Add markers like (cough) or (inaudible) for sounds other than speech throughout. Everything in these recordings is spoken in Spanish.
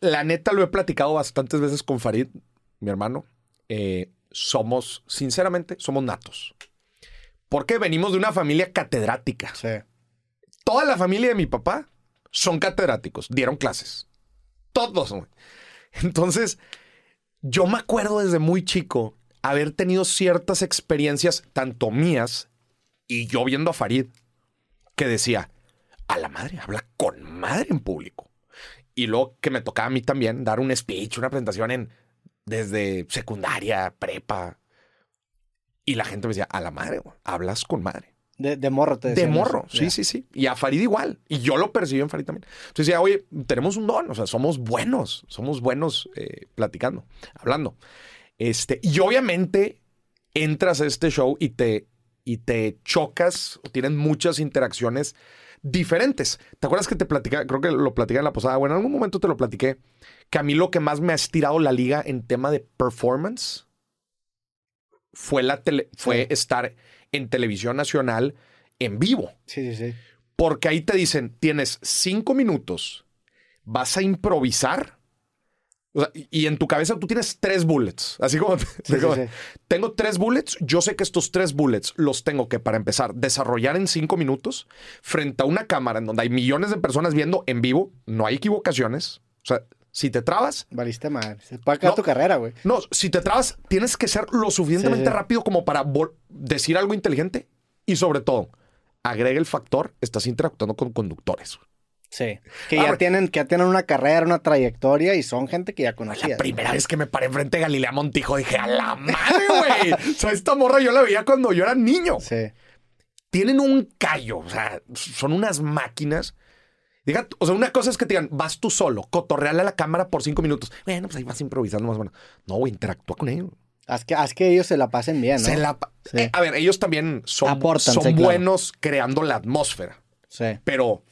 la neta lo he platicado bastantes veces con Farid, mi hermano. Eh, somos, sinceramente, somos natos. Porque venimos de una familia catedrática. Sí. Toda la familia de mi papá son catedráticos, dieron clases. Todos. güey. Entonces, yo me acuerdo desde muy chico haber tenido ciertas experiencias, tanto mías y yo viendo a Farid, que decía, a la madre, habla con madre en público. Y luego que me tocaba a mí también dar un speech, una presentación en desde secundaria, prepa. Y la gente me decía, a la madre, güey, hablas con madre. De, de morro te De morro, eso. sí, sí, sí. Y a Farid igual. Y yo lo percibí en Farid también. Entonces decía, oye, tenemos un don, o sea, somos buenos, somos buenos eh, platicando, hablando. Este, y obviamente entras a este show y te, y te chocas, o tienen muchas interacciones diferentes. ¿Te acuerdas que te platicaba? Creo que lo platicé en la posada. Bueno, en algún momento te lo platiqué. Que a mí lo que más me ha estirado la liga en tema de performance fue, la tele- fue Sí. estar en televisión nacional en vivo. Sí, sí, sí. Porque ahí te dicen, tienes cinco minutos, vas a improvisar. O sea, y en tu cabeza tú tienes tres bullets. Así como, Sí, sí, como, sí. tengo tres bullets. Yo sé que estos tres bullets los tengo que, para empezar, desarrollar en cinco minutos frente a una cámara en donde hay millones de personas viendo en vivo. No hay equivocaciones. O sea, si te trabas, Valiste madre. Se puede acabar No. tu carrera, güey. no, si te trabas, tienes que ser lo suficientemente rápido como para decir algo inteligente y sobre todo, agrega el factor, estás interactuando con conductores. Sí. Que Ah, ya tienen, que ya tienen una carrera, una trayectoria y son gente que ya La conocía. primera vez que me paré enfrente de Galilea Montijo dije, a la madre, güey. o sea, esta morra yo la veía cuando yo era niño. Sí. Tienen un callo, o sea, son unas máquinas. Diga, o sea, una cosa es que te digan, vas tú solo, cotorreale a la cámara por cinco minutos. Bueno, pues ahí vas improvisando más o menos. No, güey, interactúa con ellos. Haz que, haz que ellos se la pasen bien, ¿no? Se la Sí. Eh, a ver, ellos también son, Aportan, son sí, claro. buenos creando la atmósfera, Sí. pero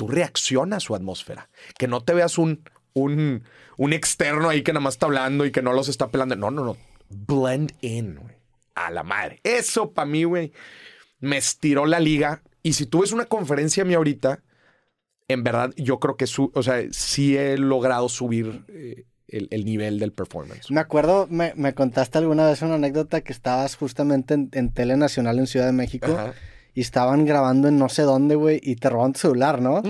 tú reaccionas a su atmósfera. Que no te veas un, un, un externo ahí que nada más está hablando y que no los está pelando. No, no, no. Blend in, güey. A la madre. Eso para mí, güey, me estiró la liga. Y si tú ves una conferencia mía ahorita, en verdad yo creo que su, o sea, sí he logrado subir eh, el, el nivel del performance. Me acuerdo, me, me contaste alguna vez una anécdota que estabas justamente en, en Tele Nacional en Ciudad de México Ajá. Y estaban grabando en no sé dónde, güey, y te roban tu celular, ¿no?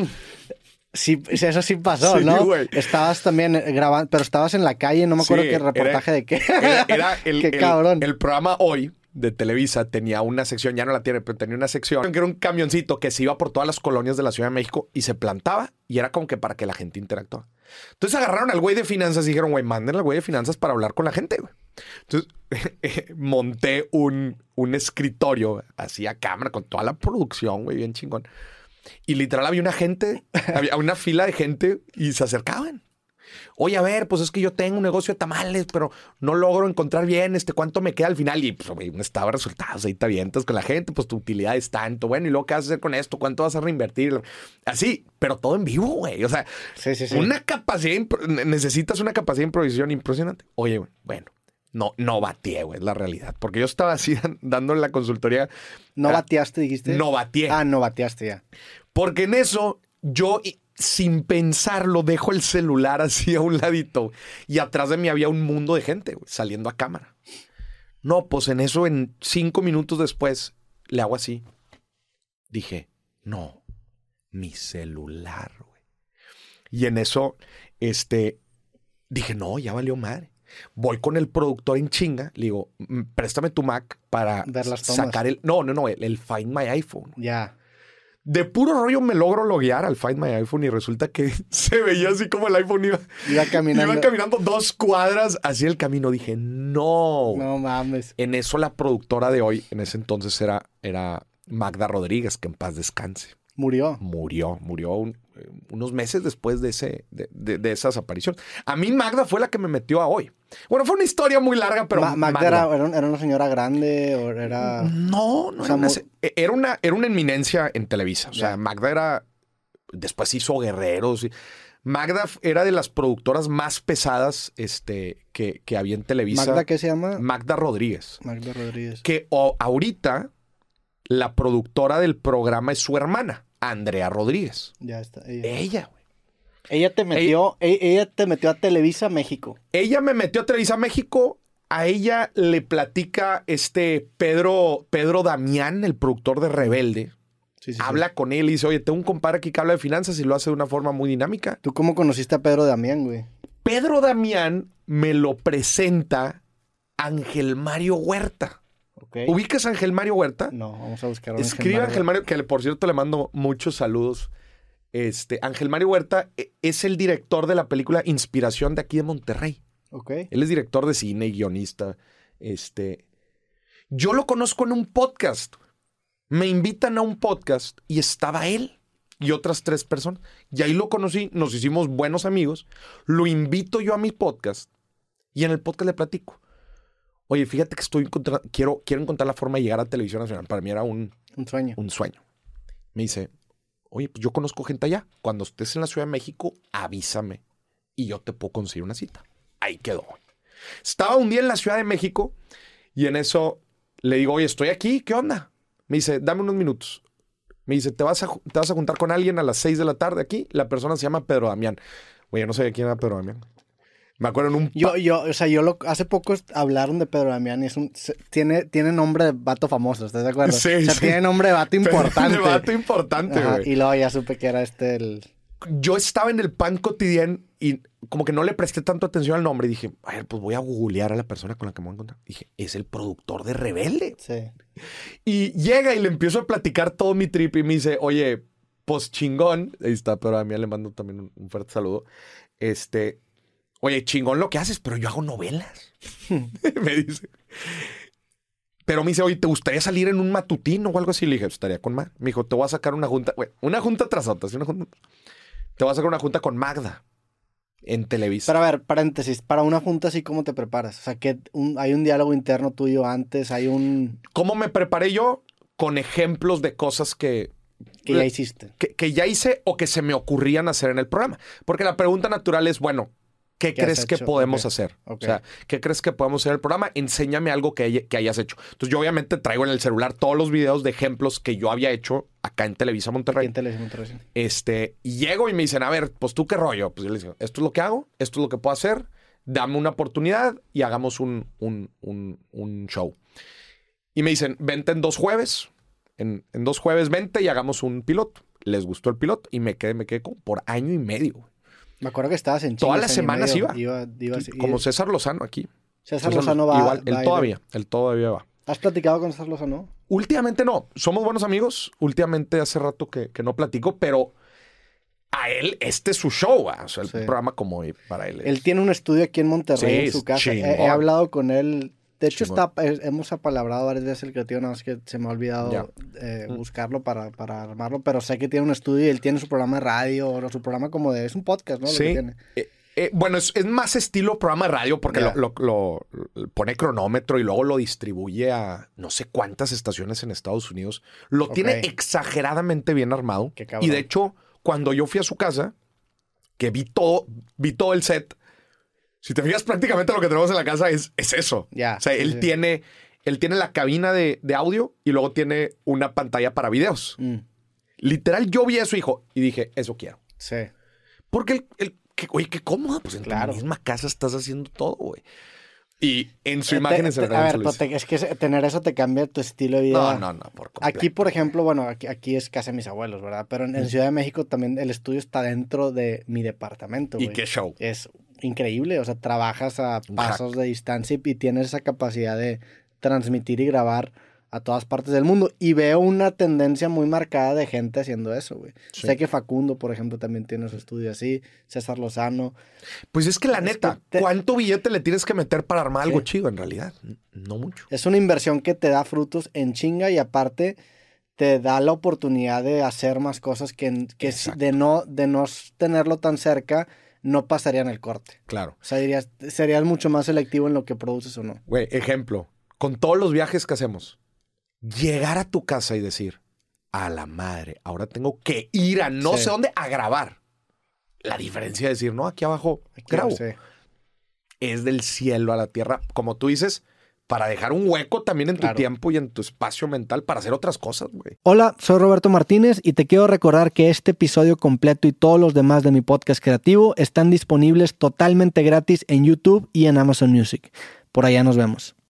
Sí, eso sí pasó, Sí, ¿no? güey. Estabas también eh, grabando, pero estabas en la calle, no me acuerdo Sí, qué reportaje era- de qué. Era, era el, (laughs) Qué el- cabrón. el programa hoy de Televisa tenía una sección, ya no la tiene, pero tenía una sección que era un camioncito que se iba por todas las colonias de la Ciudad de México y se plantaba y era como que para que la gente interactuara. Entonces agarraron al güey de finanzas y dijeron, güey, manden al güey de finanzas para hablar con la gente, güey. Entonces (laughs) monté un, un escritorio así a cámara con toda la producción, güey, bien chingón. Y literal había una gente, (laughs) había una fila de gente y se acercaban. Oye, a ver, pues es que yo tengo un negocio de tamales, pero no logro encontrar bien este cuánto me queda al final. Y pues, güey, de resultados, ahí te avientas con la gente, pues tu utilidad es tanto. Bueno, y luego qué vas a hacer con esto, cuánto vas a reinvertir. Así, pero todo en vivo, güey. O sea, Sí, sí, sí. una capacidad, necesitas una capacidad de improvisación impresionante. Oye, bueno, no, no batié, güey, es la realidad. Porque yo estaba así dándole la consultoría, ¿No Ah, bateaste, dijiste? no batié. Ah, no bateaste ya. Porque en eso yo sin pensarlo dejo el celular así a un ladito y atrás de mí había un mundo de gente saliendo a cámara. No, pues en eso en cinco minutos después le hago así. Dije, no, mi celular, güey. Y en eso, este, dije, no, ya valió madre. Voy con el productor en chinga, le digo, "Mm, préstame tu Mac para las tomas. sacar el, no, no, no, el, el Find My iPhone. Ya. De puro rollo me logro loguear al Find My iPhone y resulta que (laughs) se veía así como el iPhone iba, Iba caminando. iba caminando dos cuadras hacia el camino. Dije, no. No mames. En eso la productora de hoy, en ese entonces era, era Magda Rodríguez, que en paz descanse. Murió. Murió, murió un- eh, unos meses después de, ese, de, de- de esas apariciones. A mí Magda fue la que me metió a hoy. Bueno, fue una historia muy larga, pero... Ma- Magda Magda- era, era un- era una señora grande o era... No, no O sea, era, una, mu- se- e, era una era una eminencia en Televisa. O sea. Magda era. Después hizo Guerreros. y- Magda era de las productoras más pesadas este, que, que había en Televisa. ¿Magda qué se llama? Magda Rodríguez. Magda Rodríguez. Que o- ahorita la productora del programa es su hermana, Andrea Rodríguez. Ya está. ella. Ella, güey. Ella te metió, e- ella te metió a Televisa México. Ella me metió a Televisa México. A ella le platica este Pedro, Pedro Damián, el productor de Rebelde. Sí, sí, sí. Habla con él y dice, oye, tengo un compadre aquí que habla de finanzas y lo hace de una forma muy dinámica. ¿Tú cómo conociste a Pedro Damián, güey? Pedro Damián me lo presenta Ángel Mario Huerta. Ok. ¿Ubicas a Ángel Mario Huerta? No, vamos a buscar a un Escribe Ángel Ángel Mario, que por cierto le mando muchos saludos. Este, Ángel Mario Huerta eh, es el director de la película Inspiración de aquí de Monterrey. Ok. Él es director de cine y guionista. Este, yo lo conozco en un podcast. Me invitan a un podcast y estaba él y otras tres personas. Y ahí lo conocí, nos hicimos buenos amigos. Lo invito yo a mi podcast y en el podcast le platico. Oye, fíjate que estoy encontra- quiero, quiero encontrar la forma de llegar a Televisión Nacional. Para mí era un, Un sueño. un sueño. Me dice, oye, pues yo conozco gente allá. Cuando estés en la Ciudad de México, avísame y yo te puedo conseguir una cita. Ahí quedó. Estaba un día en la Ciudad de México y en eso le digo, oye, estoy aquí, ¿qué onda? Me dice, dame unos minutos. Me dice, ¿te vas a, te vas a juntar con alguien a las 6 de la tarde aquí? La persona se llama Pedro Damián. Yo no sabía quién era Pedro Damián. Me acuerdo en un... Yo, yo, o sea, yo lo, hace poco hablaron de Pedro Damián y es un, se- tiene, tiene nombre de vato famoso, ¿estás de acuerdo? Sí, o sea, sí. tiene nombre de vato (laughs) importante. Un vato importante, Ajá, güey. y luego ya supe que era este el... yo estaba en el pan cotidiano y como que no le presté tanto atención al nombre y dije, a ver, pues voy a googlear a la persona con la que me voy a encontrar. Dije, es el productor de Rebelde. Sí. Y llega y le empiezo a platicar todo mi trip y me dice, oye, pues chingón. Ahí está, pero a mí le mando también un, un fuerte saludo. Este, oye, chingón lo que haces, pero yo hago novelas. (laughs) me dice. Pero me dice, oye, ¿te gustaría salir en un matutino o algo así? Le dije, estaría con Magda. Me dijo, te voy a sacar una junta, güey, una junta tras otra, ¿sí? una junta. Te voy a sacar una junta con Magda en Televisa. Pero a ver, paréntesis, para una junta así, ¿cómo te preparas? O sea, que un- hay un diálogo interno tuyo antes, hay un... ¿Cómo me preparé yo? Con ejemplos de cosas que, que ya hiciste. que, que ya hice o que se me ocurrían hacer en el programa. Porque la pregunta natural es, bueno, ¿qué, ¿Qué has crees que podemos hacer? O sea, ¿qué crees que podemos hacer en el programa? Enséñame algo que, hay- que hayas hecho. Entonces yo obviamente traigo en el celular todos los videos de ejemplos que yo había hecho acá en Televisa Monterrey. ¿Quién te le hizo Monterrey? Este, y llego y me dicen, a ver, pues tú qué rollo. Pues yo les digo, esto es lo que hago, esto es lo que puedo hacer, dame una oportunidad y hagamos un, un, un, un show. Y me dicen, vente en dos jueves, en, en dos jueves vente y hagamos un piloto. Les gustó el piloto y me quedé, me quedé como por año y medio. Me acuerdo que estabas en Todas chingas las semanas medio. iba. Iba, iba así. Como César Lozano aquí. César Lozano va... Igual, él va todavía, él todavía va. ¿Has platicado con César Lozano? Últimamente no, somos buenos amigos. Últimamente hace rato que, que no platico, pero a él, este es su show, ¿va? o sea, el Sí. programa como para él. es- Él tiene un estudio aquí en Monterrey Sí, en su casa. He, he hablado con él. De hecho, está, eh, hemos apalabrado varias veces el creativo, nada más que se me ha olvidado eh, Mm. buscarlo para, para armarlo, pero sé que tiene un estudio y él tiene su programa de radio, o su programa como de... Es un podcast, ¿no? Lo que Sí. tiene. Eh, eh, bueno, es, es más estilo programa de radio porque lo, lo- lo- pone cronómetro y luego lo distribuye a no sé cuántas estaciones en Estados Unidos. Lo tiene exageradamente bien armado. Qué cabrón. Y de hecho, cuando yo fui a su casa, que vi todo, vi todo el set, si te fijas prácticamente lo que tenemos en la casa es, es eso. Ya, O sea, él sí. tiene, él tiene la cabina de, de audio y luego tiene una pantalla para videos. Mm, Literal, yo vi eso, hijo, y dije, eso quiero. sí. Porque el, el que, oye, qué cómodo, pues en Claro. tu misma casa estás haciendo todo, güey. Y en su Eh, imagen te- en te- A ver, pero te- es que se- tener eso te cambia tu estilo de vida. No, no, no, por completo. Aquí, por ejemplo, bueno, aquí, aquí es casa de mis abuelos, ¿verdad? Pero en, en Ciudad de México también el estudio está dentro de mi departamento, Y güey. qué show. Es increíble, o sea, trabajas a pasos de distancia y, tienes esa capacidad de transmitir y grabar a todas partes del mundo. Y veo una tendencia muy marcada de gente haciendo eso, güey. Sí. Sé que Facundo, por ejemplo, también tiene su estudio así, César Lozano. Pues es que la Es neta, que te- ¿cuánto billete le tienes que meter para armar algo chido en realidad? No mucho. Es una inversión que te da frutos en chinga y aparte te da la oportunidad de hacer más cosas que, que de no, de no tenerlo tan cerca no pasarían el corte. Claro. O sea, dirías, serías mucho más selectivo en lo que produces o no. Güey, ejemplo, con todos los viajes que hacemos, llegar a tu casa y decir, a la madre, ahora tengo que ir a no Sí. sé dónde a grabar. La diferencia de decir, no, aquí abajo Aquí, grabo. sí. es del cielo a la tierra. Como tú dices, para dejar un hueco también en tu Claro. tiempo y en tu espacio mental para hacer otras cosas, güey. Hola, soy Roberto Martínez y te quiero recordar que este episodio completo y todos los demás de mi podcast creativo están disponibles totalmente gratis en YouTube y en Amazon Music. Por allá nos vemos.